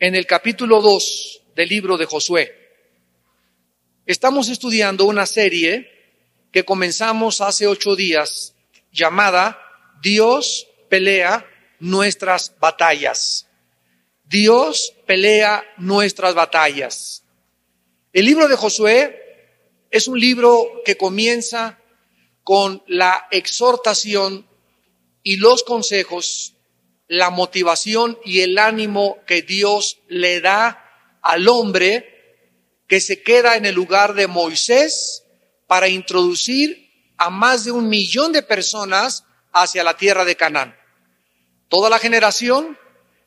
en el capítulo 2 del libro de Josué. Estamos estudiando una serie que comenzamos hace ocho días llamada Dios pelea nuestras batallas. Dios pelea nuestras batallas. El libro de Josué es un libro que comienza con la exhortación y los consejos, la motivación y el ánimo que Dios le da al hombre que se queda en el lugar de Moisés para introducir a más de un millón de personas hacia la tierra de Canaán. Toda la generación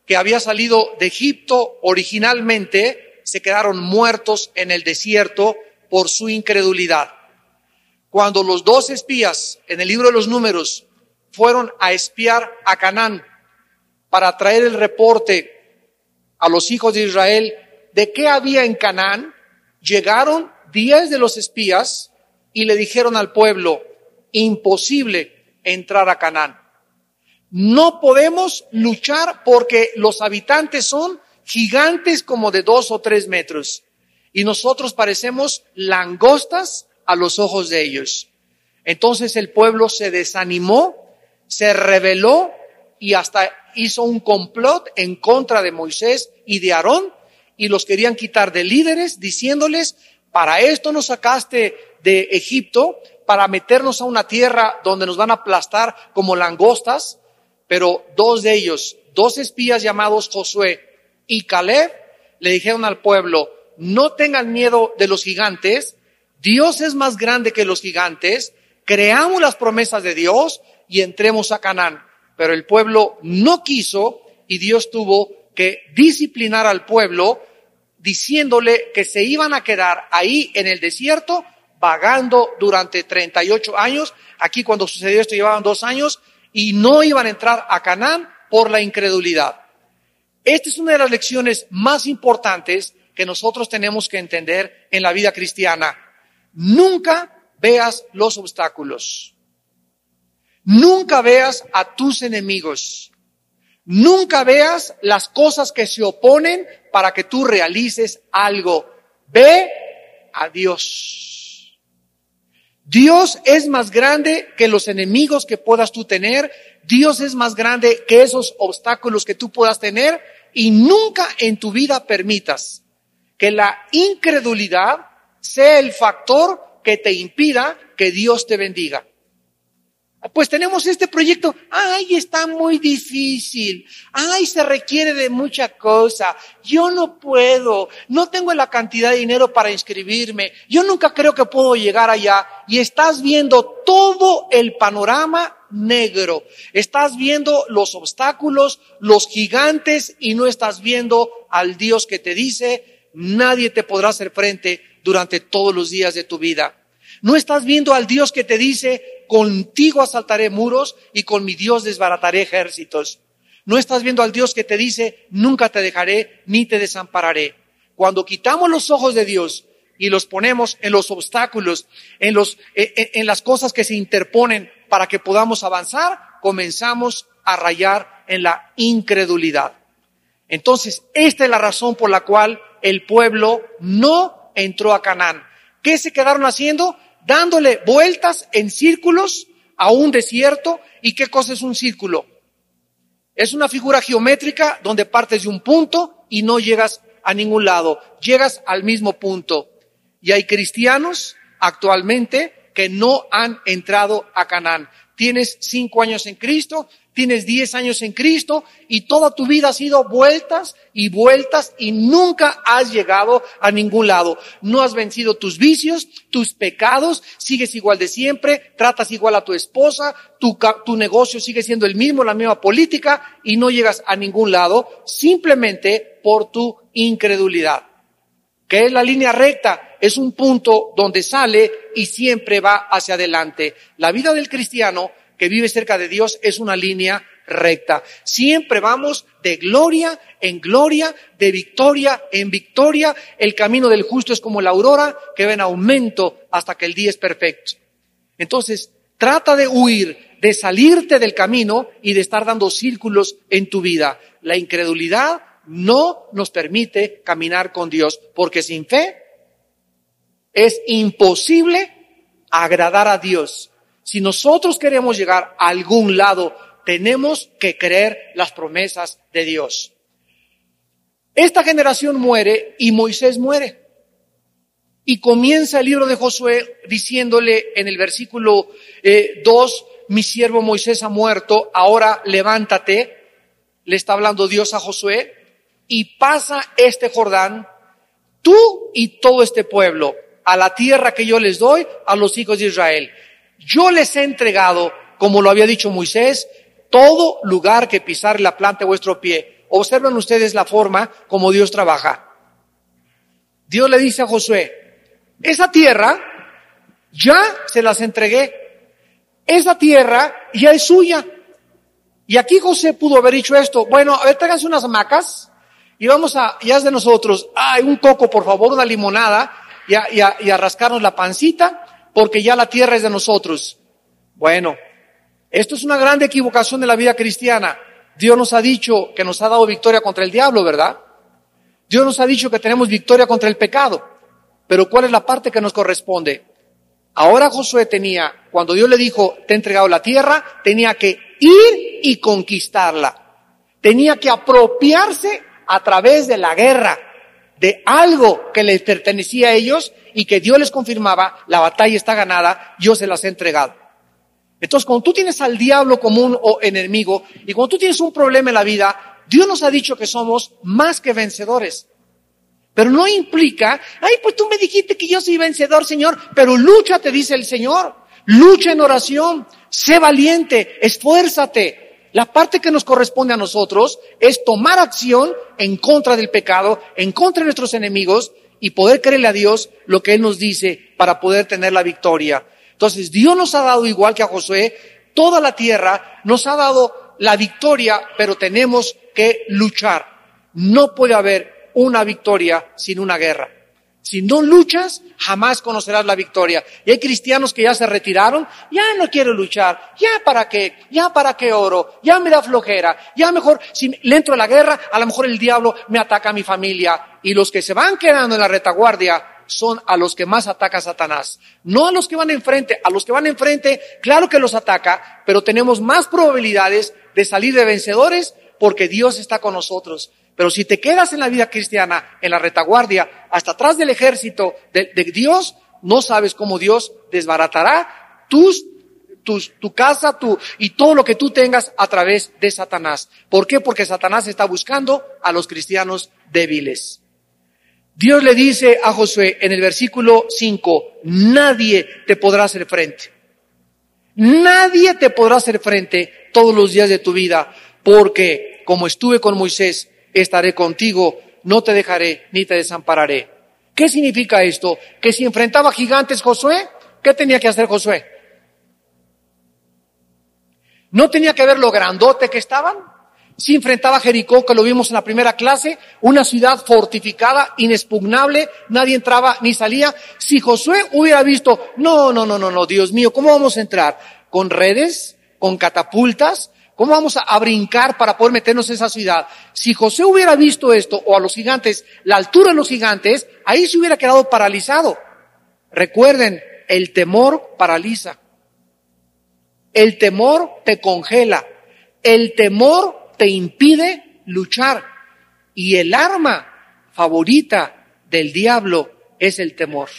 que había salido de Egipto originalmente se quedaron muertos en el desierto por su incredulidad. Cuando los dos espías en el libro de los números fueron a espiar a Canaán para traer el reporte a los hijos de Israel de qué había en Canaán, llegaron diez de los espías y le dijeron al pueblo, imposible entrar a Canaán. No podemos luchar porque los habitantes son gigantes como de dos o tres metros y nosotros parecemos langostas a los ojos de ellos. Entonces el pueblo se desanimó, se rebeló y hasta hizo un complot en contra de Moisés y de Aarón y los querían quitar de líderes diciéndoles, para esto nos sacaste de Egipto, para meternos a una tierra donde nos van a aplastar como langostas, pero dos de ellos, dos espías llamados Josué y Caleb, le dijeron al pueblo, no tengan miedo de los gigantes, Dios es más grande que los gigantes, creamos las promesas de Dios y entremos a Canaán. Pero el pueblo no quiso y Dios tuvo que disciplinar al pueblo diciéndole que se iban a quedar ahí en el desierto vagando durante 38 años. Aquí cuando sucedió esto llevaban dos años y no iban a entrar a Canaán por la incredulidad. Esta es una de las lecciones más importantes que nosotros tenemos que entender en la vida cristiana. Nunca veas los obstáculos. Nunca veas a tus enemigos. Nunca veas las cosas que se oponen para que tú realices algo. Ve a Dios. Dios es más grande que los enemigos que puedas tú tener. Dios es más grande que esos obstáculos que tú puedas tener. Y nunca en tu vida permitas que la incredulidad sea el factor que te impida que Dios te bendiga. Pues tenemos este proyecto. Ay, está muy difícil. Ay, se requiere de mucha cosa. Yo no puedo. No tengo la cantidad de dinero para inscribirme. Yo nunca creo que puedo llegar allá. Y estás viendo todo el panorama negro. Estás viendo los obstáculos, los gigantes y no estás viendo al Dios que te dice, nadie te podrá hacer frente durante todos los días de tu vida. No estás viendo al Dios que te dice, contigo asaltaré muros y con mi Dios desbarataré ejércitos. No estás viendo al Dios que te dice, nunca te dejaré ni te desampararé. Cuando quitamos los ojos de Dios y los ponemos en los obstáculos, en, los, en, en las cosas que se interponen para que podamos avanzar, comenzamos a rayar en la incredulidad. Entonces, esta es la razón por la cual el pueblo no entró a Canaán. ¿Qué se quedaron haciendo? Dándole vueltas en círculos a un desierto. ¿Y qué cosa es un círculo? Es una figura geométrica donde partes de un punto y no llegas a ningún lado. Llegas al mismo punto. Y hay cristianos actualmente que no han entrado a Canaán. Tienes cinco años en Cristo, tienes 10 años en Cristo y toda tu vida ha sido vueltas y vueltas y nunca has llegado a ningún lado. No has vencido tus vicios, tus pecados, sigues igual de siempre, tratas igual a tu esposa, tu, tu negocio sigue siendo el mismo, la misma política y no llegas a ningún lado simplemente por tu incredulidad. ¿Qué es la línea recta? Es un punto donde sale y siempre va hacia adelante. La vida del cristiano que vive cerca de Dios es una línea recta. Siempre vamos de gloria en gloria, de victoria en victoria. El camino del justo es como la aurora que va en aumento hasta que el día es perfecto. Entonces, trata de huir, de salirte del camino y de estar dando círculos en tu vida. La incredulidad no nos permite caminar con Dios, porque sin fe es imposible agradar a Dios. Si nosotros queremos llegar a algún lado, tenemos que creer las promesas de Dios. Esta generación muere y Moisés muere. Y comienza el libro de Josué diciéndole en el versículo 2, eh, mi siervo Moisés ha muerto, ahora levántate, le está hablando Dios a Josué, y pasa este Jordán, tú y todo este pueblo, a la tierra que yo les doy a los hijos de Israel. Yo les he entregado, como lo había dicho Moisés, todo lugar que pisar la planta de vuestro pie. Observen ustedes la forma como Dios trabaja. Dios le dice a Josué, esa tierra ya se las entregué. Esa tierra ya es suya. Y aquí José pudo haber dicho esto. Bueno, a ver, tráiganse unas hamacas y vamos a, ya es de nosotros. Ay, un coco, por favor, una limonada y a, y, a, y a rascarnos la pancita porque ya la tierra es de nosotros. Bueno, esto es una grande equivocación de la vida cristiana. Dios nos ha dicho que nos ha dado victoria contra el diablo, ¿verdad? Dios nos ha dicho que tenemos victoria contra el pecado. Pero ¿cuál es la parte que nos corresponde? Ahora Josué tenía, cuando Dios le dijo, te he entregado la tierra, tenía que ir y conquistarla. Tenía que apropiarse a través de la guerra, de algo que les pertenecía a ellos y que Dios les confirmaba, la batalla está ganada, yo se las he entregado. Entonces, cuando tú tienes al diablo como un enemigo y cuando tú tienes un problema en la vida, Dios nos ha dicho que somos más que vencedores. Pero no implica, ay, pues tú me dijiste que yo soy vencedor, Señor, pero lucha, te dice el Señor. Lucha en oración, sé valiente, esfuérzate. La parte que nos corresponde a nosotros es tomar acción en contra del pecado, en contra de nuestros enemigos y poder creerle a Dios lo que Él nos dice para poder tener la victoria. Entonces, Dios nos ha dado, igual que a Josué, toda la tierra, nos ha dado la victoria, pero tenemos que luchar. No puede haber una victoria sin una guerra. Si no luchas, jamás conocerás la victoria. Y hay cristianos que ya se retiraron, ya no quiero luchar, ya para qué, ya para qué oro, ya me da flojera, ya mejor, si le entro a la guerra, a lo mejor el diablo me ataca a mi familia. Y los que se van quedando en la retaguardia son a los que más ataca Satanás. No a los que van enfrente, a los que van enfrente, claro que los ataca, pero tenemos más probabilidades de salir de vencedores porque Dios está con nosotros. Pero si te quedas en la vida cristiana, en la retaguardia, hasta atrás del ejército de, Dios, no sabes cómo Dios desbaratará tus, tu casa tu, y todo lo que tú tengas a través de Satanás. ¿Por qué? Porque Satanás está buscando a los cristianos débiles. Dios le dice a Josué en el versículo 5, nadie te podrá hacer frente. Nadie te podrá hacer frente todos los días de tu vida, porque como estuve con Moisés, estaré contigo, no te dejaré ni te desampararé. ¿Qué significa esto? Que si enfrentaba gigantes Josué, ¿qué tenía que hacer Josué? ¿No tenía que ver lo grandote que estaban? Si enfrentaba Jericó, que lo vimos en la primera clase, una ciudad fortificada, inexpugnable, nadie entraba ni salía. Si Josué hubiera visto, no, no, no, no, no, Dios mío, ¿cómo vamos a entrar? ¿Con redes? ¿Con catapultas? ¿Cómo vamos a, brincar para poder meternos en esa ciudad? Si José hubiera visto esto, o a los gigantes, la altura de los gigantes, ahí se hubiera quedado paralizado. Recuerden, el temor paraliza. El temor te congela. El temor te impide luchar. Y el arma favorita del diablo es el temor,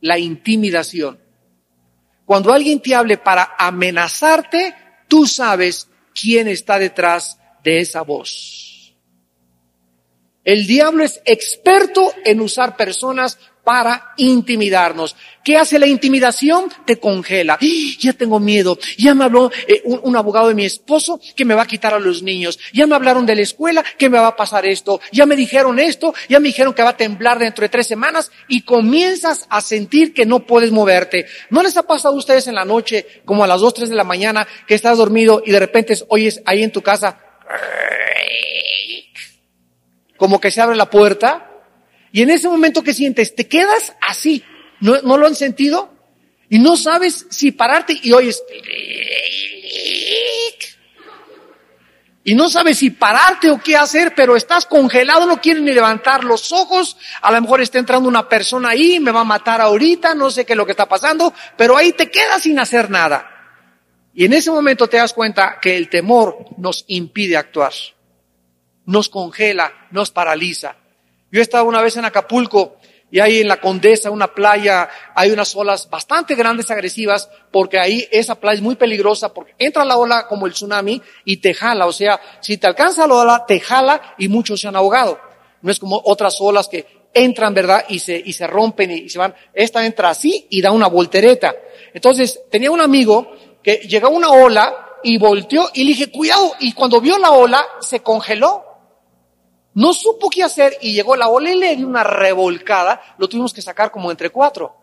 la intimidación. Cuando alguien te hable para amenazarte, tú sabes quién está detrás de esa voz. El diablo es experto en usar personas para intimidarnos. ¿Qué hace la intimidación? Te congela. ¡Ah! Ya tengo miedo. Ya me habló eh, un, abogado de mi esposo que me va a quitar a los niños. Ya me hablaron de la escuela que me va a pasar esto. Ya me dijeron esto. Ya me dijeron que va a temblar dentro de tres semanas y comienzas a sentir que no puedes moverte. ¿No les ha pasado a ustedes en la noche, como a las dos, tres de la mañana, que estás dormido y de repente oyes ahí en tu casa como que se abre la puerta y en ese momento que sientes, te quedas así. ¿No, ¿No, lo han sentido? Y no sabes si pararte y oyes. y no sabes si pararte o qué hacer, pero estás congelado, no quieres ni levantar los ojos, a lo mejor está entrando una persona ahí, me va a matar ahorita, no sé qué es lo que está pasando, pero ahí te quedas sin hacer nada. Y en ese momento te das cuenta que el temor nos impide actuar, nos congela, nos paraliza. Yo he estado una vez en Acapulco y ahí en la Condesa, una playa, hay unas olas bastante grandes, agresivas, porque ahí esa playa es muy peligrosa, porque entra la ola como el tsunami y te jala. O sea, si te alcanza la ola, te jala y muchos se han ahogado. No es como otras olas que entran, ¿verdad? Y se, y se rompen y, se van. Esta entra así y da una voltereta. Entonces, tenía un amigo que llegó una ola y volteó y le dije, cuidado. Y cuando vio la ola, se congeló. No supo qué hacer y llegó la ola y le dio una revolcada, lo tuvimos que sacar como entre cuatro.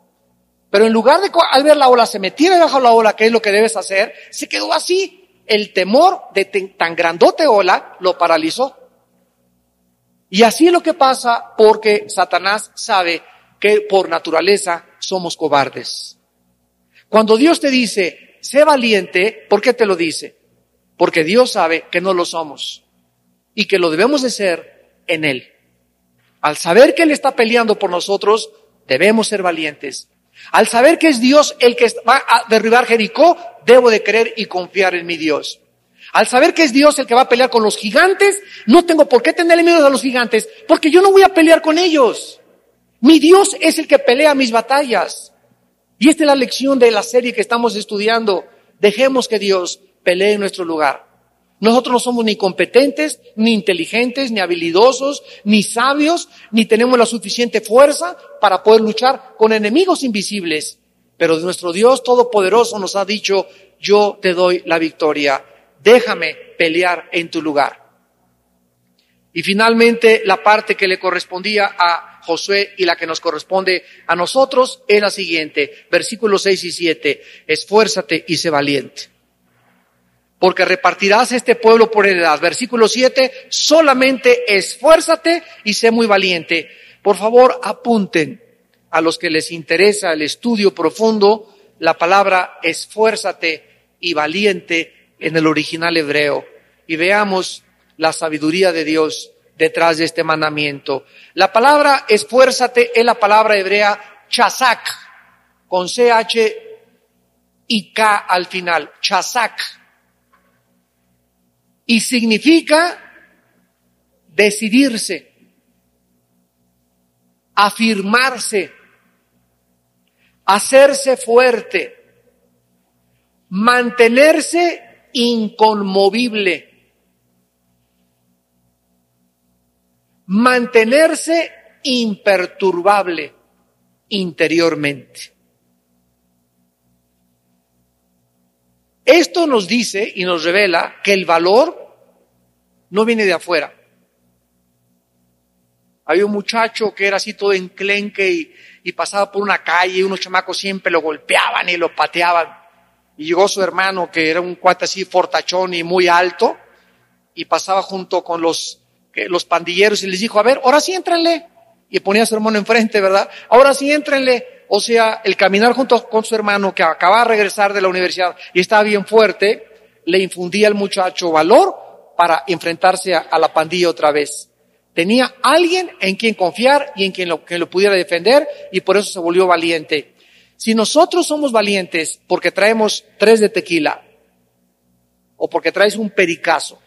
Pero en lugar de al ver la ola se metiera debajo de la ola, que es lo que debes hacer, se quedó así. El temor de tan grandote ola lo paralizó. Y así es lo que pasa porque Satanás sabe que por naturaleza somos cobardes. Cuando Dios te dice, sé valiente, ¿por qué te lo dice? Porque Dios sabe que no lo somos y que lo debemos de ser en Él. Al saber que Él está peleando por nosotros, debemos ser valientes. Al saber que es Dios el que va a derribar Jericó, debo de creer y confiar en mi Dios. Al saber que es Dios el que va a pelear con los gigantes, no tengo por qué tenerle miedo a los gigantes, porque yo no voy a pelear con ellos. Mi Dios es el que pelea mis batallas. Y esta es la lección de la serie que estamos estudiando. Dejemos que Dios pelee en nuestro lugar. Nosotros no somos ni competentes, ni inteligentes, ni habilidosos, ni sabios, ni tenemos la suficiente fuerza para poder luchar con enemigos invisibles. Pero nuestro Dios Todopoderoso nos ha dicho, yo te doy la victoria, déjame pelear en tu lugar. Y finalmente, la parte que le correspondía a Josué y la que nos corresponde a nosotros es la siguiente, versículos 6 y 7, esfuérzate y sé valiente porque repartirás este pueblo por heredad. Versículo 7, solamente esfuérzate y sé muy valiente. Por favor, apunten a los que les interesa el estudio profundo la palabra esfuérzate y valiente en el original hebreo y veamos la sabiduría de Dios detrás de este mandamiento. La palabra esfuérzate es la palabra hebrea chazak, con CH y K al final, chazak y significa decidirse, afirmarse, hacerse fuerte, mantenerse inconmovible, mantenerse imperturbable interiormente. Esto nos dice y nos revela que el valor no viene de afuera. Había un muchacho que era así todo enclenque y, y pasaba por una calle y unos chamacos siempre lo golpeaban y lo pateaban. Y llegó su hermano que era un cuate así fortachón y muy alto y pasaba junto con los, los pandilleros y les dijo, a ver, ahora sí entrenle. Y ponía a su hermano enfrente, ¿verdad? Ahora sí entrenle. O sea, el caminar junto con su hermano que acaba de regresar de la universidad y estaba bien fuerte, le infundía al muchacho valor para enfrentarse a, la pandilla otra vez. Tenía alguien en quien confiar y en quien lo, que lo pudiera defender y por eso se volvió valiente. Si nosotros somos valientes porque traemos tres de tequila o porque traes un pericazo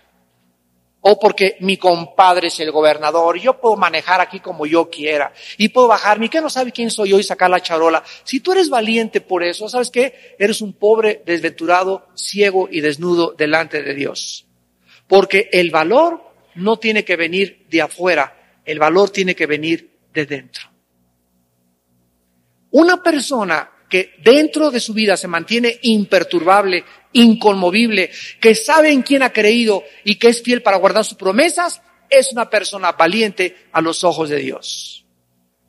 o porque mi compadre es el gobernador, yo puedo manejar aquí como yo quiera, y puedo bajarme, que no sabe quién soy yo y sacar la charola. Si tú eres valiente por eso, ¿sabes qué? Eres un pobre, desventurado, ciego y desnudo delante de Dios. Porque el valor no tiene que venir de afuera, el valor tiene que venir de dentro. Una persona que dentro de su vida se mantiene imperturbable, inconmovible, que sabe en quién ha creído y que es fiel para guardar sus promesas, es una persona valiente a los ojos de Dios.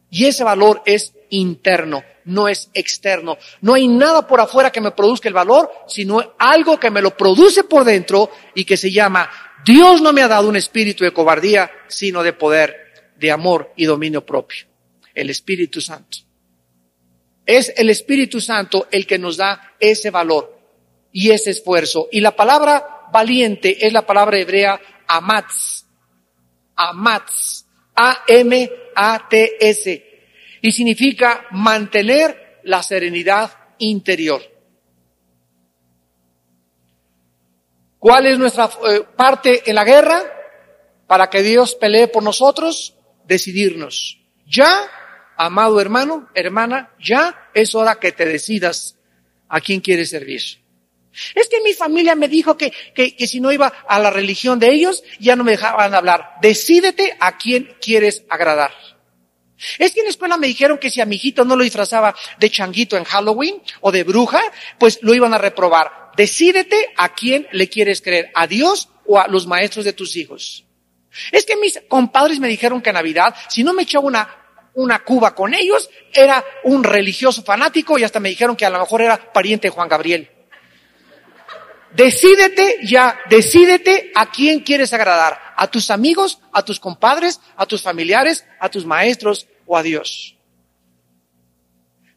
Y ese valor es interno, no es externo. No hay nada por afuera que me produzca el valor, sino algo que me lo produce por dentro y que se llama, Dios no me ha dado un espíritu de cobardía, sino de poder, de amor y dominio propio. El Espíritu Santo. Es el Espíritu Santo el que nos da ese valor y ese esfuerzo. Y la palabra valiente es la palabra hebrea amatz. Amatz. A-M-A-T-S. Y significa mantener la serenidad interior. ¿Cuál es nuestra eh, parte en la guerra? Para que Dios pelee por nosotros, decidirnos. Ya, amado hermano, hermana, ya es hora que te decidas a quién quieres servir. Es que mi familia me dijo que, que, que, si no iba a la religión de ellos, ya no me dejaban hablar. Decídete a quién quieres agradar. Es que en la escuela me dijeron que si a mi hijito no lo disfrazaba de changuito en Halloween o de bruja, pues lo iban a reprobar. Decídete a quién le quieres creer, a Dios o a los maestros de tus hijos. Es que mis compadres me dijeron que a Navidad, si no me echaba una, una cuba con ellos, era un religioso fanático y hasta me dijeron que a lo mejor era pariente de Juan Gabriel. Decídete ya, decídete a quién quieres agradar, a tus amigos, a tus compadres, a tus familiares, a tus maestros o a Dios.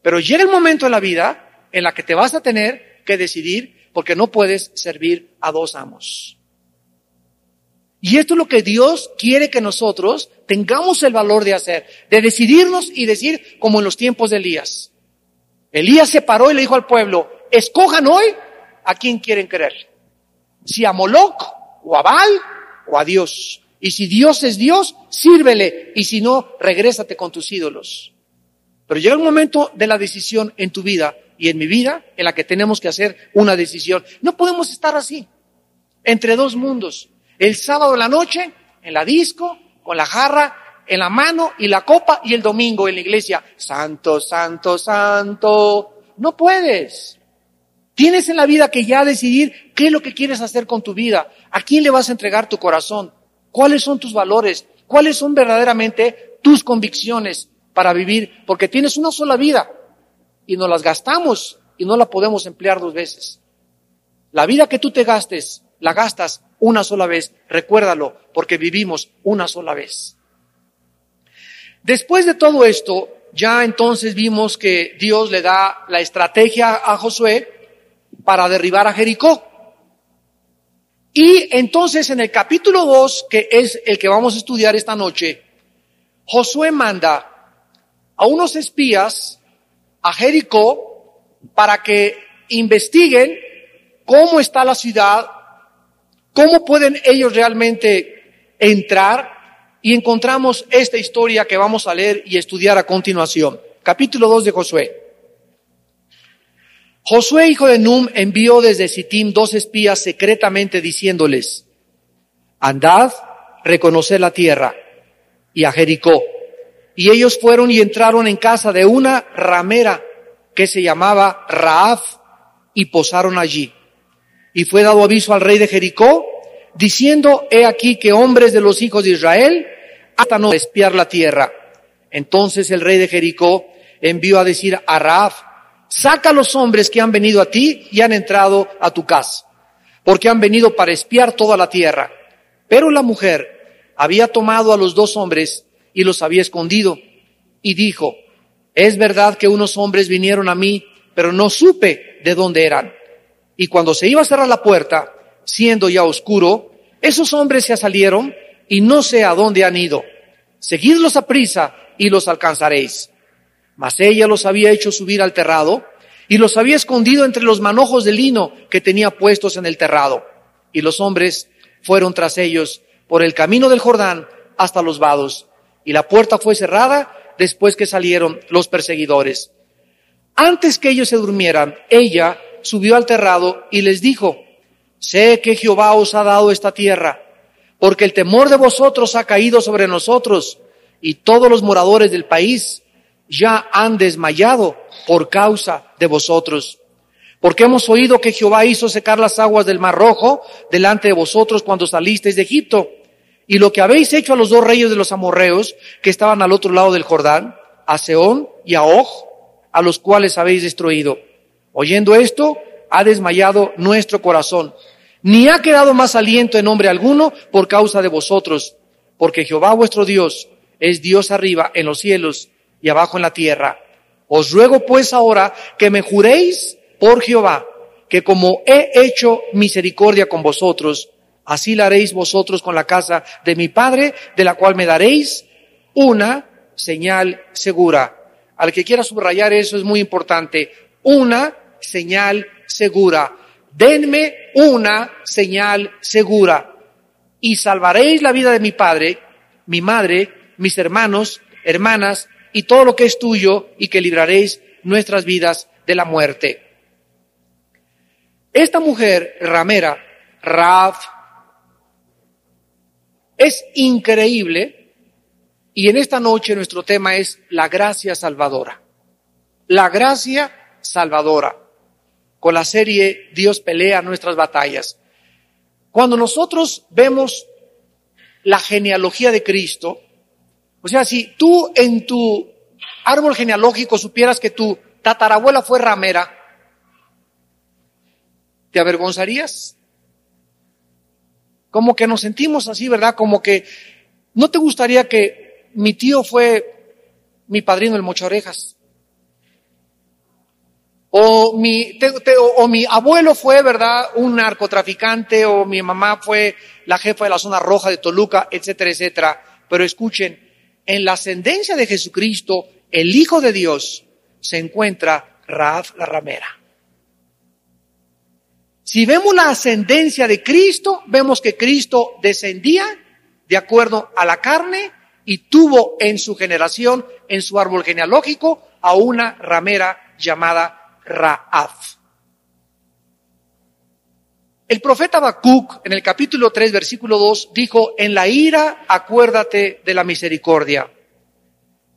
Pero llega el momento en la vida en la que te vas a tener que decidir porque no puedes servir a dos amos. Y esto es lo que Dios quiere que nosotros tengamos el valor de hacer, de decidirnos y decir como en los tiempos de Elías. Elías se paró y le dijo al pueblo, escojan hoy a quién quieren creer. Si a Moloch o a Baal o a Dios. Y si Dios es Dios, sírvele. Y si no, regrésate con tus ídolos. Pero llega un momento de la decisión en tu vida y en mi vida en la que tenemos que hacer una decisión. No podemos estar así, entre dos mundos. El sábado en la noche, en la disco, con la jarra en la mano y la copa y el domingo en la iglesia. Santo, santo, santo. No puedes. Tienes en la vida que ya decidir qué es lo que quieres hacer con tu vida, a quién le vas a entregar tu corazón, cuáles son tus valores, cuáles son verdaderamente tus convicciones para vivir, porque tienes una sola vida y nos las gastamos y no la podemos emplear dos veces. La vida que tú te gastes, la gastas una sola vez, recuérdalo, porque vivimos una sola vez. Después de todo esto, ya entonces vimos que Dios le da la estrategia a Josué para derribar a Jericó. Y entonces en el capítulo 2, que es el que vamos a estudiar esta noche, Josué manda a unos espías a Jericó para que investiguen cómo está la ciudad, cómo pueden ellos realmente entrar y encontramos esta historia que vamos a leer y estudiar a continuación. Capítulo 2 de Josué. Josué, hijo de Num, envió desde Sittim dos espías secretamente diciéndoles, andad, reconoced la tierra y a Jericó. Y ellos fueron y entraron en casa de una ramera que se llamaba Raaf y posaron allí. Y fue dado aviso al rey de Jericó, diciendo, he aquí que hombres de los hijos de Israel hasta no espiar la tierra. Entonces el rey de Jericó envió a decir a Raaf, saca a los hombres que han venido a ti y han entrado a tu casa, porque han venido para espiar toda la tierra. Pero la mujer había tomado a los dos hombres y los había escondido y dijo, es verdad que unos hombres vinieron a mí, pero no supe de dónde eran. Y cuando se iba a cerrar la puerta, siendo ya oscuro, esos hombres se salieron y no sé a dónde han ido. Seguidlos a prisa y los alcanzaréis. Mas ella los había hecho subir al terrado y los había escondido entre los manojos de lino que tenía puestos en el terrado. Y los hombres fueron tras ellos por el camino del Jordán hasta los vados. Y la puerta fue cerrada después que salieron los perseguidores. Antes que ellos se durmieran, ella subió al terrado y les dijo, sé que Jehová os ha dado esta tierra, porque el temor de vosotros ha caído sobre nosotros y todos los moradores del país ya han desmayado por causa de vosotros. Porque hemos oído que Jehová hizo secar las aguas del Mar Rojo delante de vosotros cuando salisteis de Egipto. Y lo que habéis hecho a los dos reyes de los amorreos que estaban al otro lado del Jordán, a Seón y a Og, a los cuales habéis destruido. Oyendo esto, ha desmayado nuestro corazón. Ni ha quedado más aliento en nombre alguno por causa de vosotros, porque Jehová vuestro Dios es Dios arriba en los cielos y abajo en la tierra. Os ruego pues ahora que me juréis por Jehová, que como he hecho misericordia con vosotros, así la haréis vosotros con la casa de mi Padre, de la cual me daréis una señal segura. Al que quiera subrayar eso es muy importante. Una señal segura. Denme una señal segura. Y salvaréis la vida de mi Padre, mi madre, mis hermanos, hermanas, y todo lo que es tuyo, y que libraréis nuestras vidas de la muerte. Esta mujer ramera, Raf, es increíble y en esta noche nuestro tema es la gracia salvadora. La gracia salvadora. Con la serie Dios pelea nuestras batallas. Cuando nosotros vemos la genealogía de Cristo, o sea, si tú en tu árbol genealógico supieras que tu tatarabuela fue ramera, ¿te avergonzarías? Como que nos sentimos así, ¿verdad? Como que no te gustaría que mi tío fue mi padrino el mocho orejas. O mi, o mi abuelo fue, ¿verdad? Un narcotraficante, o mi mamá fue la jefa de la zona roja de Toluca, etcétera, etcétera. Pero escuchen, en la ascendencia de Jesucristo, el Hijo de Dios, se encuentra Raaf la ramera. Si vemos la ascendencia de Cristo, vemos que Cristo descendía de acuerdo a la carne y tuvo en su generación, en su árbol genealógico, a una ramera llamada Raaf. El profeta Habacuc, en el capítulo 3, versículo 2, dijo, en la ira acuérdate de la misericordia.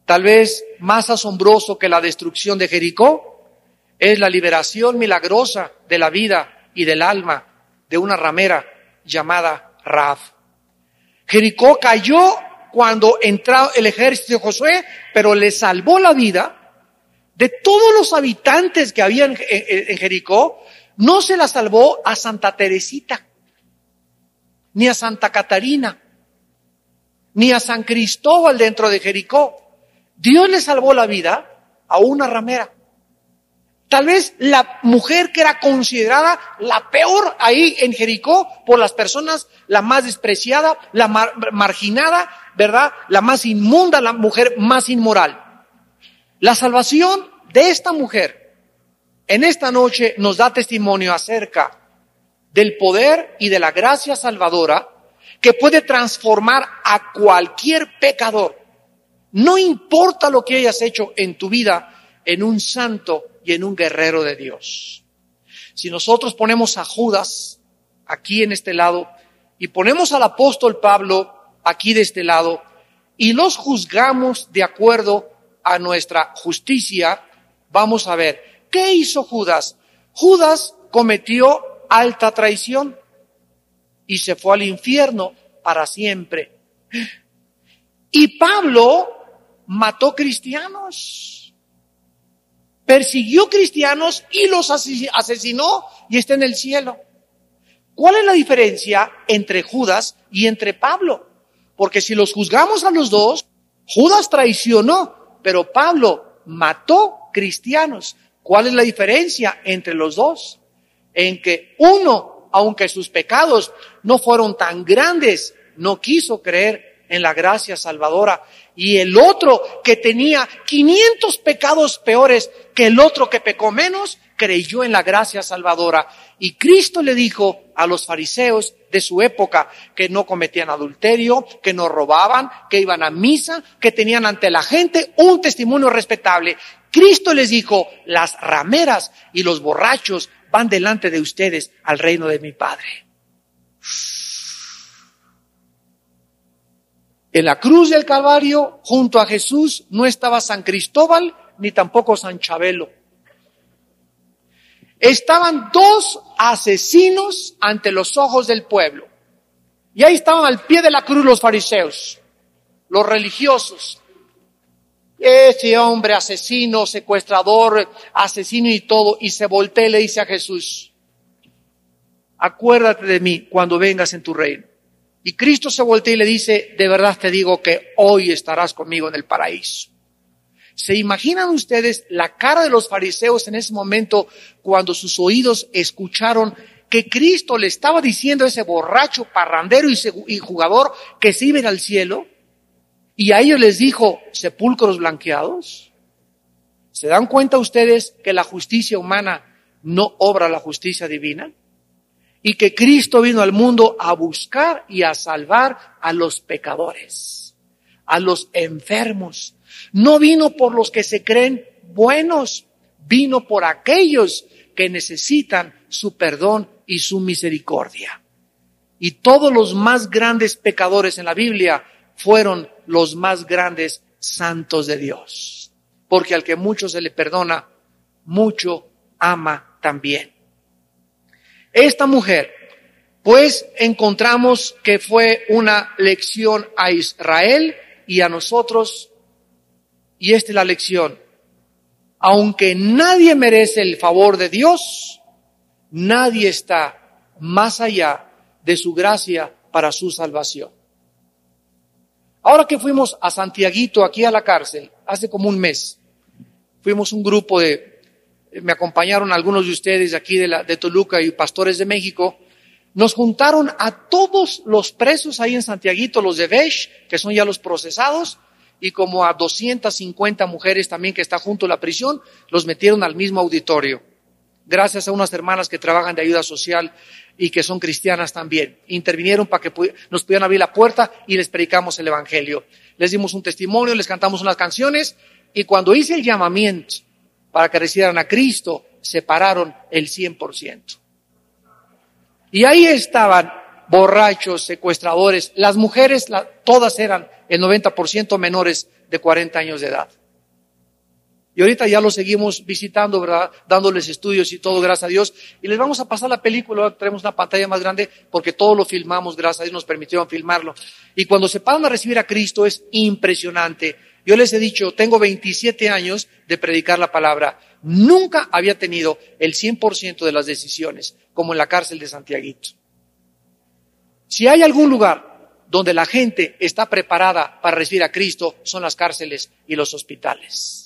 Tal vez más asombroso que la destrucción de Jericó es la liberación milagrosa de la vida y del alma de una ramera llamada Raaf. Jericó cayó cuando entró el ejército de Josué, pero le salvó la vida de todos los habitantes que habían en Jericó, no se la salvó a Santa Teresita, ni a Santa Catarina, ni a San Cristóbal dentro de Jericó. Dios le salvó la vida a una ramera. Tal vez la mujer que era considerada la peor ahí en Jericó por las personas, la más despreciada, la marginada, ¿verdad? La más inmunda, la mujer más inmoral. La salvación de esta mujer en esta noche nos da testimonio acerca del poder y de la gracia salvadora que puede transformar a cualquier pecador. No importa lo que hayas hecho en tu vida, en un santo y en un guerrero de Dios. Si nosotros ponemos a Judas aquí en este lado y ponemos al apóstol Pablo aquí de este lado y los juzgamos de acuerdo a nuestra justicia, vamos a ver, ¿qué hizo Judas? Judas cometió alta traición y se fue al infierno para siempre. Y Pablo mató cristianos persiguió cristianos y los asesinó y está en el cielo. ¿Cuál es la diferencia entre Judas y entre Pablo? Porque si los juzgamos a los dos, Judas traicionó, pero Pablo mató cristianos. ¿Cuál es la diferencia entre los dos? En que uno, aunque sus pecados no fueron tan grandes, no quiso creer en la gracia salvadora y el otro que tenía 500 pecados peores que el otro que pecó menos, creyó en la gracia salvadora. Y Cristo le dijo a los fariseos de su época que no cometían adulterio, que no robaban, que iban a misa, que tenían ante la gente un testimonio respetable. Cristo les dijo, las rameras y los borrachos van delante de ustedes al reino de mi Padre. En la cruz del Calvario, junto a Jesús, no estaba San Cristóbal ni tampoco San Chabelo. Estaban dos asesinos ante los ojos del pueblo. Y ahí estaban al pie de la cruz los fariseos, los religiosos. Ese hombre asesino, secuestrador, asesino y todo, y se voltea y le dice a Jesús, acuérdate de mí cuando vengas en tu reino. Y Cristo se voltea y le dice, de verdad te digo que hoy estarás conmigo en el paraíso. ¿Se imaginan ustedes la cara de los fariseos en ese momento cuando sus oídos escucharon que Cristo le estaba diciendo a ese borracho, parrandero y jugador que se iba al cielo? Y a ellos les dijo, sepulcros blanqueados. ¿Se dan cuenta ustedes que la justicia humana no obra la justicia divina? Y que Cristo vino al mundo a buscar y a salvar a los pecadores, a los enfermos. No vino por los que se creen buenos, vino por aquellos que necesitan su perdón y su misericordia. Y todos los más grandes pecadores en la Biblia fueron los más grandes santos de Dios. Porque al que mucho se le perdona, mucho ama también. Esta mujer, pues encontramos que fue una lección a Israel y a nosotros, y esta es la lección. Aunque nadie merece el favor de Dios, nadie está más allá de su gracia para su salvación. Ahora que fuimos a Santiaguito, aquí a la cárcel, hace como un mes, fuimos un grupo de, me acompañaron algunos de ustedes de aquí de, la, de Toluca y pastores de México, nos juntaron a todos los presos ahí en Santiaguito, los de Besh, que son ya los procesados, y como a 250 mujeres también que está junto a la prisión, los metieron al mismo auditorio gracias a unas hermanas que trabajan de ayuda social y que son cristianas también. Intervinieron para que nos pudieran abrir la puerta y les predicamos el Evangelio. Les dimos un testimonio, les cantamos unas canciones y cuando hice el llamamiento para que recibieran a Cristo, separaron el 100%. Y ahí estaban borrachos, secuestradores, las mujeres, todas eran el 90% menores de 40 años de edad. Y ahorita ya lo seguimos visitando, ¿verdad? Dándoles estudios y todo, gracias a Dios. Y les vamos a pasar la película, tenemos una pantalla más grande porque todo lo filmamos, gracias a Dios nos permitieron filmarlo. Y cuando se paran a recibir a Cristo es impresionante. Yo les he dicho, tengo 27 años de predicar la palabra. Nunca había tenido el 100% de las decisiones, como en la cárcel de Santiaguito. Si hay algún lugar donde la gente está preparada para recibir a Cristo, son las cárceles y los hospitales.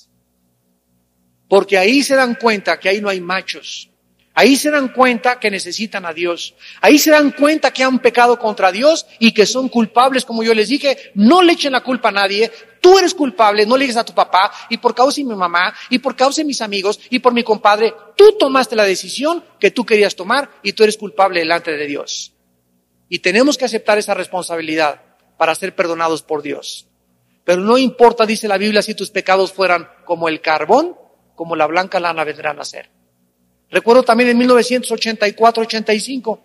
Porque ahí se dan cuenta que ahí no hay machos. Ahí se dan cuenta que necesitan a Dios. Ahí se dan cuenta que han pecado contra Dios y que son culpables, como yo les dije. No le echen la culpa a nadie. Tú eres culpable, no le digas a tu papá y por causa de mi mamá y por causa de mis amigos y por mi compadre. Tú tomaste la decisión que tú querías tomar y tú eres culpable delante de Dios. Y tenemos que aceptar esa responsabilidad para ser perdonados por Dios. Pero no importa, dice la Biblia, si tus pecados fueran como el carbón como la blanca lana vendrán a ser. Recuerdo también en 1984-85,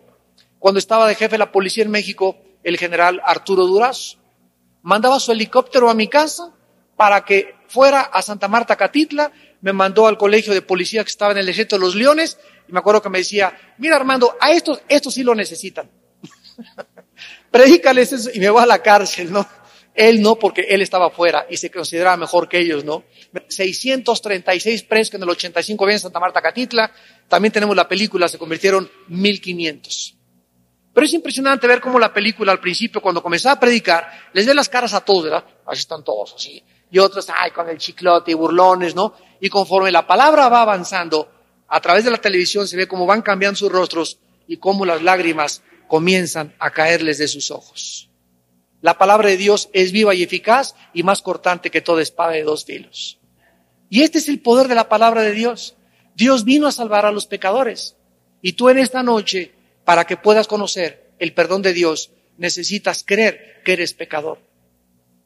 cuando estaba de jefe de la policía en México, el general Arturo Duraz, mandaba su helicóptero a mi casa para que fuera a Santa Marta Catitla, me mandó al colegio de policía que estaba en el ejército de los Leones, y me acuerdo que me decía, mira Armando, a estos, estos sí lo necesitan. Predícales eso y me voy a la cárcel, ¿no? Él no, porque él estaba fuera y se consideraba mejor que ellos, ¿no? 636 presos que en el 85 ven en Santa Marta Catitla. También tenemos la película, se convirtieron 1500. Pero es impresionante ver cómo la película al principio, cuando comenzaba a predicar, les ve las caras a todos, ¿verdad? Así están todos, así. Y otros, ay, con el chiclote y burlones, ¿no? Y conforme la palabra va avanzando, a través de la televisión se ve cómo van cambiando sus rostros y cómo las lágrimas comienzan a caerles de sus ojos. La palabra de Dios es viva y eficaz y más cortante que toda espada de dos filos. Y este es el poder de la palabra de Dios. Dios vino a salvar a los pecadores. Y tú en esta noche, para que puedas conocer el perdón de Dios, necesitas creer que eres pecador.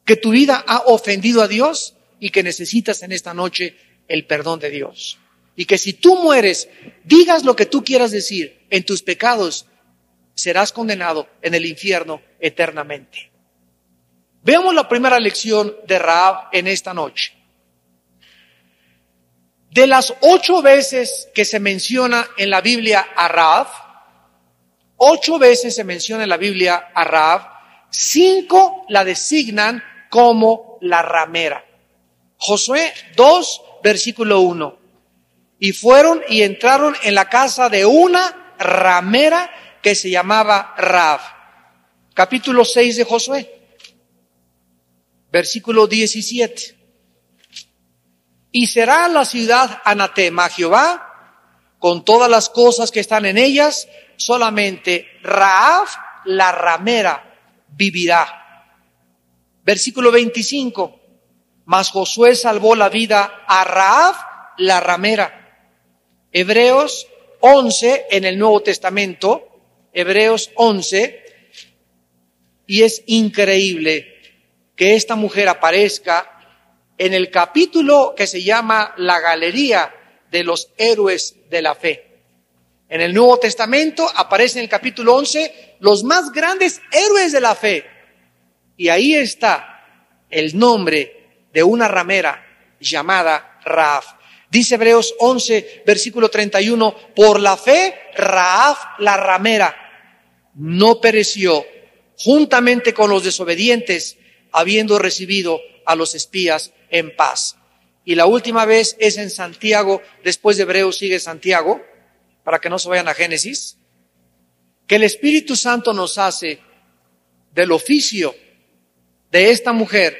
Que tu vida ha ofendido a Dios y que necesitas en esta noche el perdón de Dios. Y que si tú mueres, digas lo que tú quieras decir en tus pecados, serás condenado en el infierno eternamente. Veamos la primera lección de Raab en esta noche. De las ocho veces que se menciona en la Biblia a Raab, ocho veces se menciona en la Biblia a Raab, cinco la designan como la ramera. Josué 2, versículo 1. Y fueron y entraron en la casa de una ramera que se llamaba Raab. Capítulo 6 de Josué versículo 17. Y será la ciudad anatema Jehová con todas las cosas que están en ellas, solamente Raaf la ramera vivirá. Versículo 25. Mas Josué salvó la vida a Raaf la ramera. Hebreos 11 en el Nuevo Testamento, Hebreos 11, y es increíble que esta mujer aparezca en el capítulo que se llama La Galería de los Héroes de la Fe. En el Nuevo Testamento aparece en el capítulo 11 los más grandes héroes de la fe. Y ahí está el nombre de una ramera llamada Raaf. Dice Hebreos 11, versículo 31, por la fe Raaf la ramera no pereció juntamente con los desobedientes, habiendo recibido a los espías en paz. Y la última vez es en Santiago, después de Hebreos sigue Santiago, para que no se vayan a Génesis, que el Espíritu Santo nos hace del oficio de esta mujer,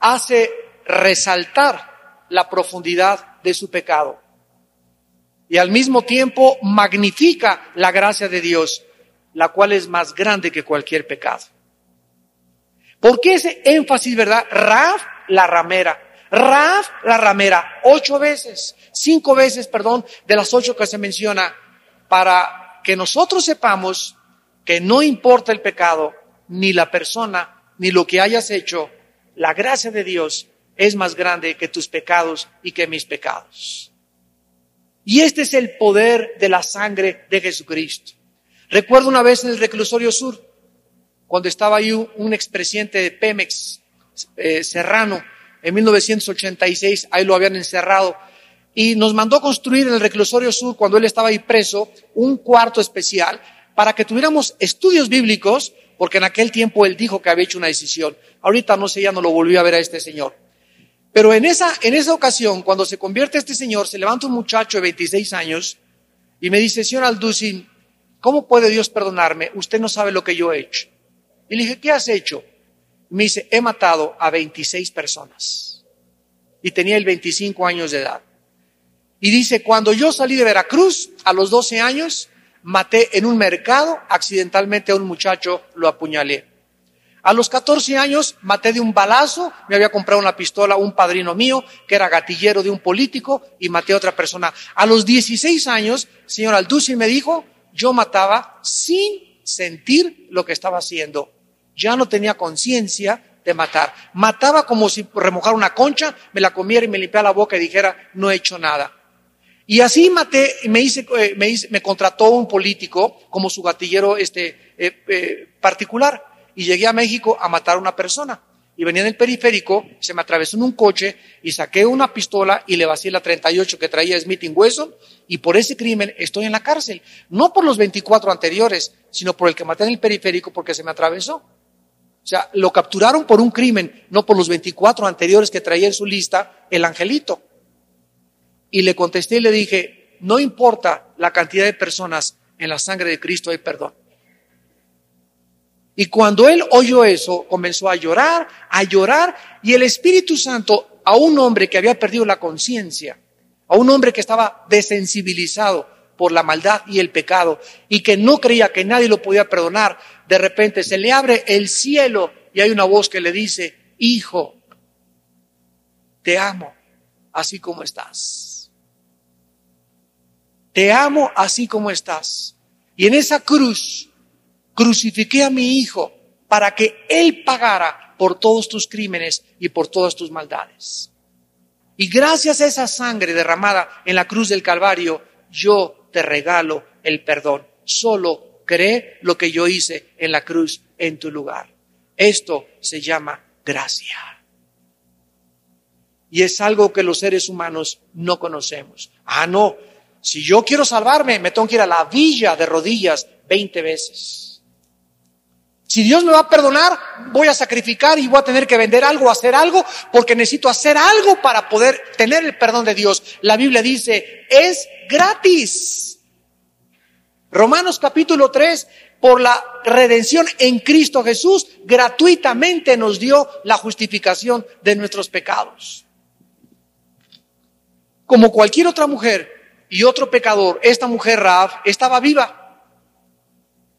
hace resaltar la profundidad de su pecado y al mismo tiempo magnifica la gracia de Dios, la cual es más grande que cualquier pecado. ¿Por qué ese énfasis, verdad? Raf, la ramera. Raf, la ramera, ocho veces, cinco veces, perdón, de las ocho que se menciona, para que nosotros sepamos que no importa el pecado, ni la persona, ni lo que hayas hecho, la gracia de Dios es más grande que tus pecados y que mis pecados. Y este es el poder de la sangre de Jesucristo. Recuerdo una vez en el reclusorio sur, cuando estaba ahí un, expresidente de Pemex, eh, Serrano, en 1986, ahí lo habían encerrado, y nos mandó construir en el reclusorio sur, cuando él estaba ahí preso, un cuarto especial para que tuviéramos estudios bíblicos, porque en aquel tiempo él dijo que había hecho una decisión. Ahorita no sé, ya no lo volvió a ver a este señor. Pero en esa, en esa ocasión, cuando se convierte este señor, se levanta un muchacho de 26 años y me dice, señor Alducin, ¿cómo puede Dios perdonarme? Usted no sabe lo que yo he hecho. Y le dije, ¿qué has hecho? me dice, he matado a 26 personas. Y tenía el 25 años de edad. Y dice, cuando yo salí de Veracruz a los 12 años, maté en un mercado accidentalmente a un muchacho, lo apuñalé. A los 14 años maté de un balazo, me había comprado una pistola un padrino mío que era gatillero de un político y maté a otra persona. A los 16 años, señor Alducin me dijo, yo mataba sin sentir lo que estaba haciendo ya no tenía conciencia de matar. Mataba como si remojara una concha, me la comiera y me limpiara la boca y dijera, no he hecho nada. Y así maté, me hice, eh, me, me contrató un político como su gatillero este, eh, eh, particular. Y llegué a México a matar a una persona. Y venía en el periférico, se me atravesó en un coche y saqué una pistola y le vacié la 38 que traía Smith Wesson y por ese crimen estoy en la cárcel. No por los 24 anteriores, sino por el que maté en el periférico porque se me atravesó. O sea, lo capturaron por un crimen, no por los 24 anteriores que traía en su lista el angelito. Y le contesté y le dije, no importa la cantidad de personas, en la sangre de Cristo hay perdón. Y cuando él oyó eso, comenzó a llorar, a llorar, y el Espíritu Santo a un hombre que había perdido la conciencia, a un hombre que estaba desensibilizado por la maldad y el pecado, y que no creía que nadie lo podía perdonar, de repente se le abre el cielo y hay una voz que le dice, hijo, te amo así como estás. Te amo así como estás. Y en esa cruz crucifiqué a mi hijo para que él pagara por todos tus crímenes y por todas tus maldades. Y gracias a esa sangre derramada en la cruz del Calvario, yo te regalo el perdón. Solo cree lo que yo hice en la cruz en tu lugar. Esto se llama gracia. Y es algo que los seres humanos no conocemos. Ah, no. Si yo quiero salvarme, me tengo que ir a la villa de rodillas 20 veces. Si Dios me va a perdonar, voy a sacrificar y voy a tener que vender algo, hacer algo, porque necesito hacer algo para poder tener el perdón de Dios. La Biblia dice, es gratis. Romanos capítulo 3, por la redención en Cristo Jesús, gratuitamente nos dio la justificación de nuestros pecados. Como cualquier otra mujer y otro pecador, esta mujer Raab estaba viva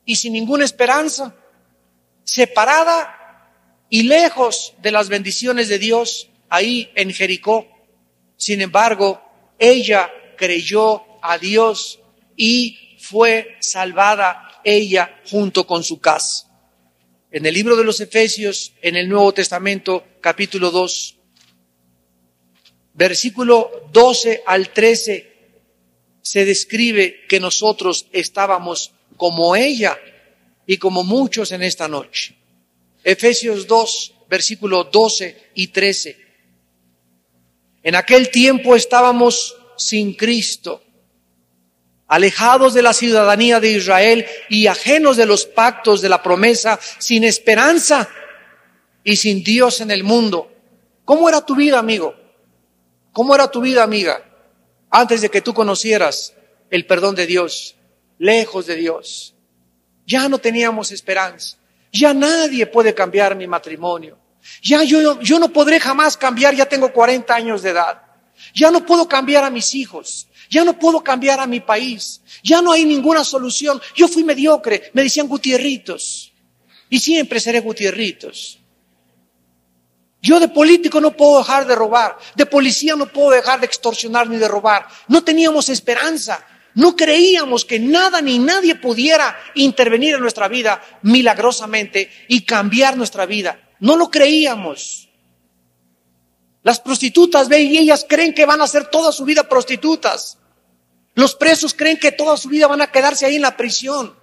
y sin ninguna esperanza, separada y lejos de las bendiciones de Dios ahí en Jericó. Sin embargo, ella creyó a Dios y fue salvada ella junto con su casa. En el libro de los Efesios, en el Nuevo Testamento, capítulo 2, versículo 12 al 13, se describe que nosotros estábamos como ella y como muchos en esta noche. Efesios 2, versículo 12 y 13. En aquel tiempo estábamos sin Cristo, alejados de la ciudadanía de Israel y ajenos de los pactos de la promesa, sin esperanza y sin Dios en el mundo. ¿Cómo era tu vida, amigo? ¿Cómo era tu vida, amiga? Antes de que tú conocieras el perdón de Dios, lejos de Dios. Ya no teníamos esperanza. Ya nadie puede cambiar mi matrimonio. Ya yo, yo no podré jamás cambiar, ya tengo 40 años de edad. Ya no puedo cambiar a mis hijos. Ya no puedo cambiar a mi país. Ya no hay ninguna solución. Yo fui mediocre. Me decían Gutierritos. Y siempre seré Gutierritos. Yo de político no puedo dejar de robar. De policía no puedo dejar de extorsionar ni de robar. No teníamos esperanza. No creíamos que nada ni nadie pudiera intervenir en nuestra vida milagrosamente y cambiar nuestra vida. No lo creíamos. Las prostitutas ven y ellas creen que van a ser toda su vida prostitutas. Los presos creen que toda su vida van a quedarse ahí en la prisión.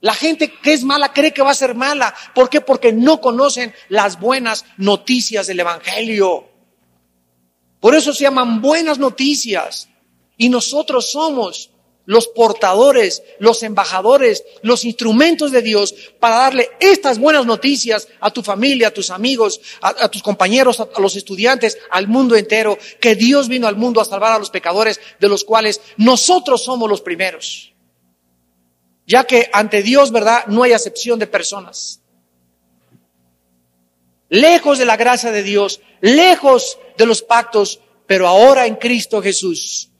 La gente que es mala cree que va a ser mala. ¿Por qué? Porque no conocen las buenas noticias del Evangelio. Por eso se llaman buenas noticias. Y nosotros somos los portadores, los embajadores, los instrumentos de Dios para darle estas buenas noticias a tu familia, a tus amigos, a, tus compañeros, a, los estudiantes, al mundo entero, que Dios vino al mundo a salvar a los pecadores, de los cuales nosotros somos los primeros. Ya que ante Dios, ¿verdad? No hay acepción de personas. Lejos de la gracia de Dios, lejos de los pactos, pero ahora en Cristo Jesús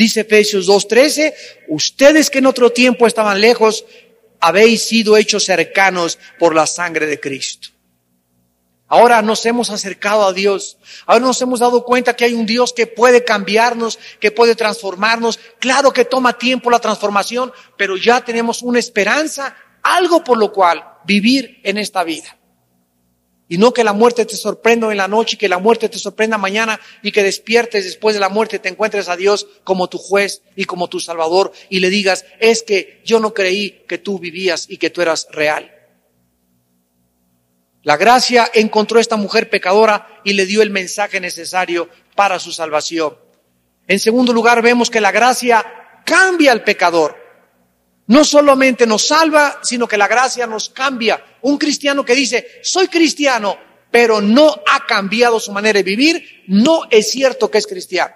Dice Efesios 2.13, ustedes que en otro tiempo estaban lejos, habéis sido hechos cercanos por la sangre de Cristo. Ahora nos hemos acercado a Dios. Ahora nos hemos dado cuenta que hay un Dios que puede cambiarnos, que puede transformarnos. Claro que toma tiempo la transformación, pero ya tenemos una esperanza, algo por lo cual vivir en esta vida. Y no que la muerte te sorprenda en la noche y que la muerte te sorprenda mañana y que despiertes después de la muerte, te encuentres a Dios como tu juez y como tu salvador y le digas, es que yo no creí que tú vivías y que tú eras real. La gracia encontró a esta mujer pecadora y le dio el mensaje necesario para su salvación. En segundo lugar, vemos que la gracia cambia al pecador no solamente nos salva, sino que la gracia nos cambia. Un cristiano que dice, soy cristiano, pero no ha cambiado su manera de vivir, no es cierto que es cristiano.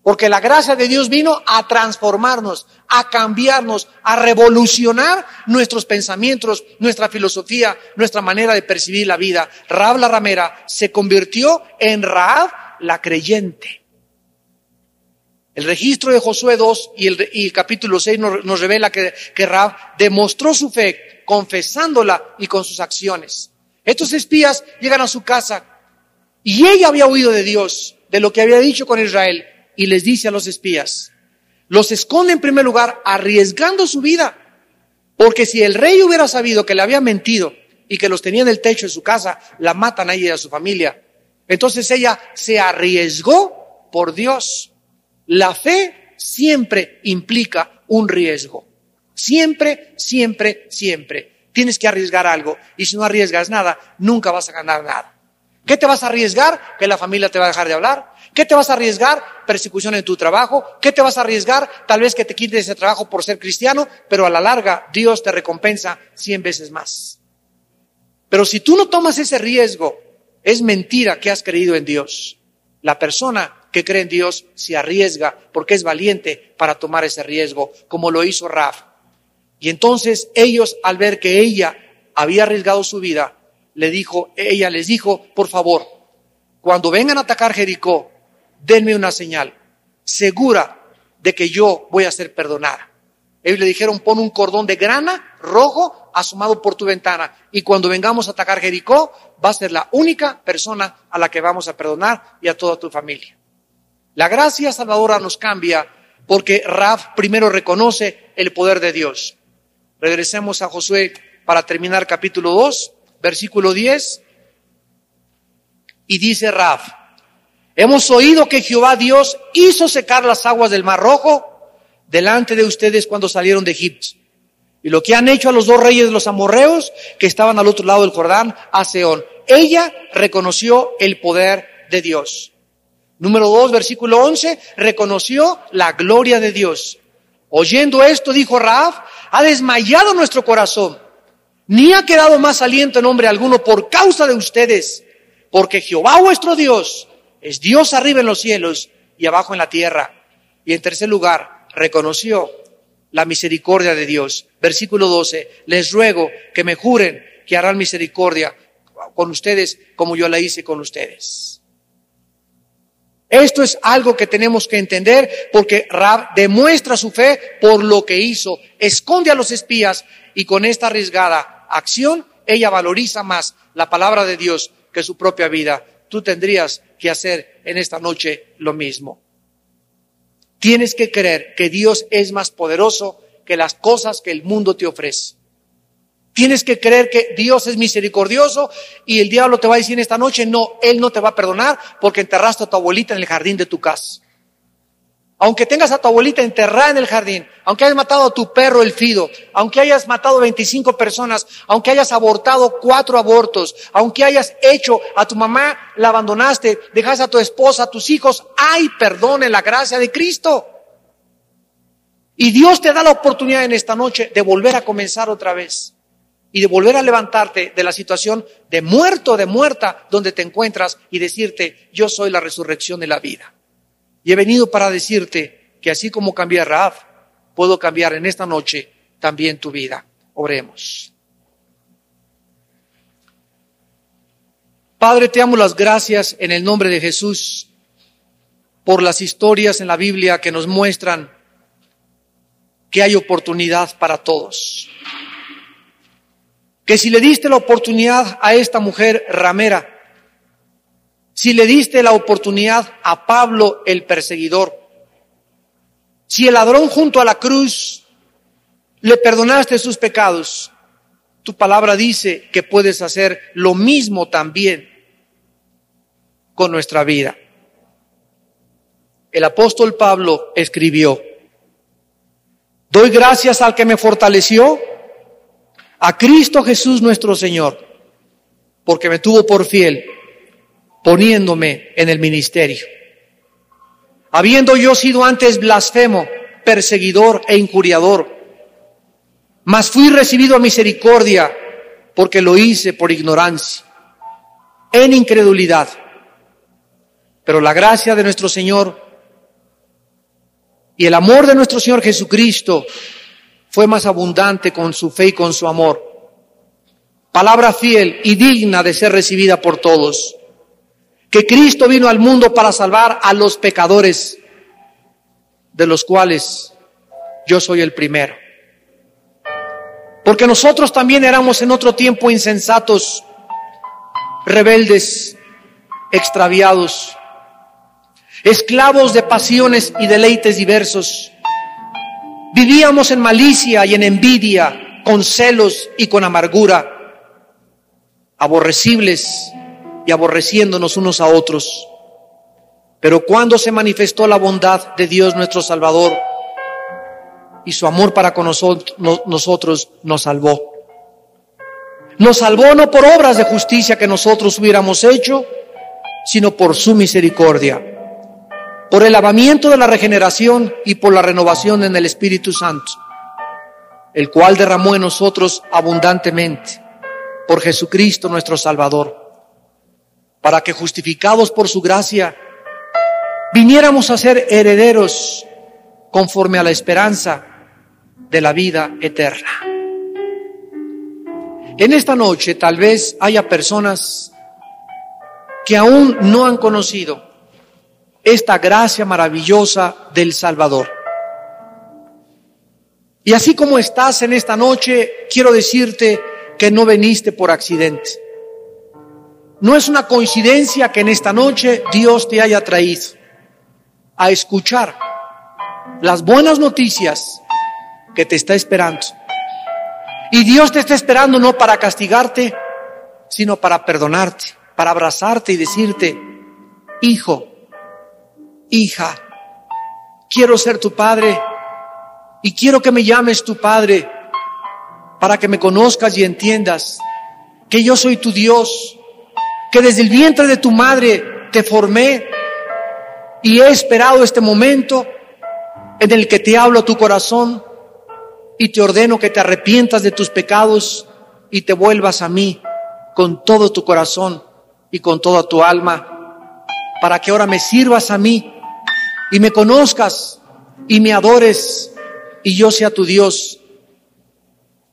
Porque la gracia de Dios vino a transformarnos, a cambiarnos, a revolucionar nuestros pensamientos, nuestra filosofía, nuestra manera de percibir la vida. Raab la ramera se convirtió en Raab la creyente. El registro de Josué 2 y el, capítulo 6 nos, revela que, que Raab demostró su fe confesándola y con sus acciones. Estos espías llegan a su casa y ella había oído de Dios, de lo que había dicho con Israel, y les dice a los espías, los esconde en primer lugar arriesgando su vida, porque si el rey hubiera sabido que le había mentido y que los tenía en el techo de su casa, la matan a ella y a su familia. Entonces ella se arriesgó por Dios. La fe siempre implica un riesgo. Siempre, siempre, siempre. Tienes que arriesgar algo. Y si no arriesgas nada, nunca vas a ganar nada. ¿Qué te vas a arriesgar? Que la familia te va a dejar de hablar. ¿Qué te vas a arriesgar? Persecución en tu trabajo. ¿Qué te vas a arriesgar? Tal vez que te quites ese trabajo por ser cristiano, pero a la larga Dios te recompensa cien veces más. Pero si tú no tomas ese riesgo, es mentira que has creído en Dios. La persona que cree en Dios se arriesga porque es valiente para tomar ese riesgo, como lo hizo Raf. Y entonces ellos, al ver que ella había arriesgado su vida, le dijo, ella les dijo, por favor, cuando vengan a atacar Jericó, denme una señal segura de que yo voy a ser perdonada. Ellos le dijeron, pon un cordón de grana rojo asomado por tu ventana y cuando vengamos a atacar Jericó, va a ser la única persona a la que vamos a perdonar y a toda tu familia. La gracia salvadora nos cambia porque Rab primero reconoce el poder de Dios. Regresemos a Josué para terminar capítulo 2, versículo 10. Y dice Rab, hemos oído que Jehová Dios hizo secar las aguas del Mar Rojo delante de ustedes cuando salieron de Egipto. Y lo que han hecho a los dos reyes de los amorreos que estaban al otro lado del Jordán, a Seón. Ella reconoció el poder de Dios. Número dos, versículo once, reconoció la gloria de Dios. Oyendo esto, dijo Raab, ha desmayado nuestro corazón, ni ha quedado más aliento en hombre alguno por causa de ustedes, porque Jehová vuestro Dios es Dios arriba en los cielos y abajo en la tierra. Y en tercer lugar, reconoció la misericordia de Dios. Versículo 12, les ruego que me juren que harán misericordia con ustedes como yo la hice con ustedes. Esto es algo que tenemos que entender porque Rab demuestra su fe por lo que hizo, esconde a los espías y con esta arriesgada acción ella valoriza más la palabra de Dios que su propia vida. Tú tendrías que hacer en esta noche lo mismo. Tienes que creer que Dios es más poderoso que las cosas que el mundo te ofrece. Tienes que creer que Dios es misericordioso y el diablo te va a decir esta noche, no, Él no te va a perdonar porque enterraste a tu abuelita en el jardín de tu casa. Aunque tengas a tu abuelita enterrada en el jardín, aunque hayas matado a tu perro el fido, aunque hayas matado 25 personas, aunque hayas abortado cuatro abortos, aunque hayas hecho a tu mamá, la abandonaste, dejaste a tu esposa, a tus hijos, hay perdón en la gracia de Cristo. Y Dios te da la oportunidad en esta noche de volver a comenzar otra vez y de volver a levantarte de la situación de muerto, de muerta, donde te encuentras y decirte, yo soy la resurrección de la vida. Y he venido para decirte que así como cambié a Raab, puedo cambiar en esta noche también tu vida. Oremos. Padre, te amo las gracias en el nombre de Jesús por las historias en la Biblia que nos muestran que hay oportunidad para todos que si le diste la oportunidad a esta mujer ramera, si le diste la oportunidad a Pablo el perseguidor, si el ladrón junto a la cruz le perdonaste sus pecados, tu palabra dice que puedes hacer lo mismo también con nuestra vida. El apóstol Pablo escribió, doy gracias al que me fortaleció a Cristo Jesús nuestro Señor, porque me tuvo por fiel, poniéndome en el ministerio. Habiendo yo sido antes blasfemo, perseguidor e injuriador, mas fui recibido a misericordia porque lo hice por ignorancia, en incredulidad. Pero la gracia de nuestro Señor y el amor de nuestro Señor Jesucristo fue más abundante con su fe y con su amor. Palabra fiel y digna de ser recibida por todos. Que Cristo vino al mundo para salvar a los pecadores, de los cuales yo soy el primero. Porque nosotros también éramos en otro tiempo insensatos, rebeldes, extraviados, esclavos de pasiones y deleites diversos Vivíamos en malicia y en envidia, con celos y con amargura, aborrecibles y aborreciéndonos unos a otros. Pero cuando se manifestó la bondad de Dios nuestro Salvador y su amor para con nosotros, nos salvó. Nos salvó no por obras de justicia que nosotros hubiéramos hecho, sino por su misericordia por el lavamiento de la regeneración y por la renovación en el Espíritu Santo, el cual derramó en nosotros abundantemente por Jesucristo nuestro Salvador, para que justificados por su gracia, viniéramos a ser herederos conforme a la esperanza de la vida eterna. En esta noche tal vez haya personas que aún no han conocido esta gracia maravillosa del Salvador. Y así como estás en esta noche, quiero decirte que no veniste por accidente. No es una coincidencia que en esta noche Dios te haya traído a escuchar las buenas noticias que te está esperando. Y Dios te está esperando no para castigarte, sino para perdonarte, para abrazarte y decirte, hijo, hija, quiero ser tu padre y quiero que me llames tu padre para que me conozcas y entiendas que yo soy tu Dios, que desde el vientre de tu madre te formé y he esperado este momento en el que te hablo a tu corazón y te ordeno que te arrepientas de tus pecados y te vuelvas a mí con todo tu corazón y con toda tu alma, para que ahora me sirvas a mí y me conozcas y me adores y yo sea tu Dios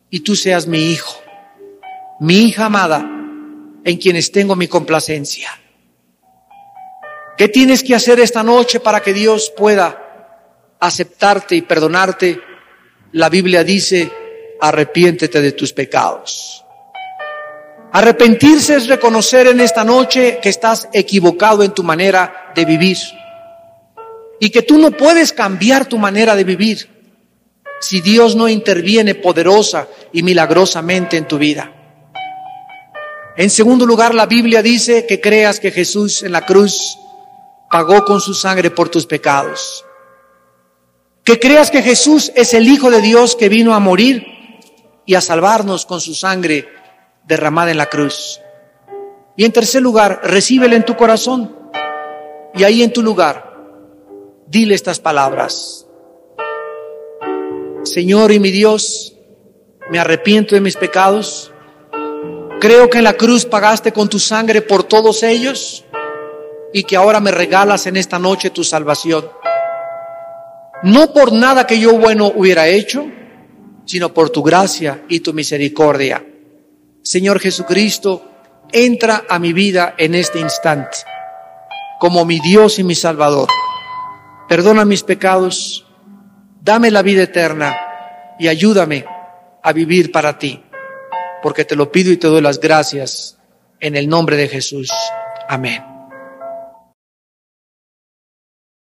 y tú seas mi hijo, mi hija amada, en quienes tengo mi complacencia. ¿Qué tienes que hacer esta noche para que Dios pueda aceptarte y perdonarte? La Biblia dice, arrepiéntete de tus pecados. Arrepentirse es reconocer en esta noche que estás equivocado en tu manera de vivir y que tú no puedes cambiar tu manera de vivir si Dios no interviene poderosa y milagrosamente en tu vida. En segundo lugar, la Biblia dice que creas que Jesús en la cruz pagó con su sangre por tus pecados. Que creas que Jesús es el Hijo de Dios que vino a morir y a salvarnos con su sangre derramada en la cruz. Y en tercer lugar, recíbele en tu corazón. Y ahí en tu lugar, dile estas palabras. Señor y mi Dios, me arrepiento de mis pecados. Creo que en la cruz pagaste con tu sangre por todos ellos y que ahora me regalas en esta noche tu salvación. No por nada que yo bueno hubiera hecho, sino por tu gracia y tu misericordia. Señor Jesucristo, entra a mi vida en este instante como mi Dios y mi Salvador. Perdona mis pecados, dame la vida eterna y ayúdame a vivir para ti, porque te lo pido y te doy las gracias en el nombre de Jesús. Amén.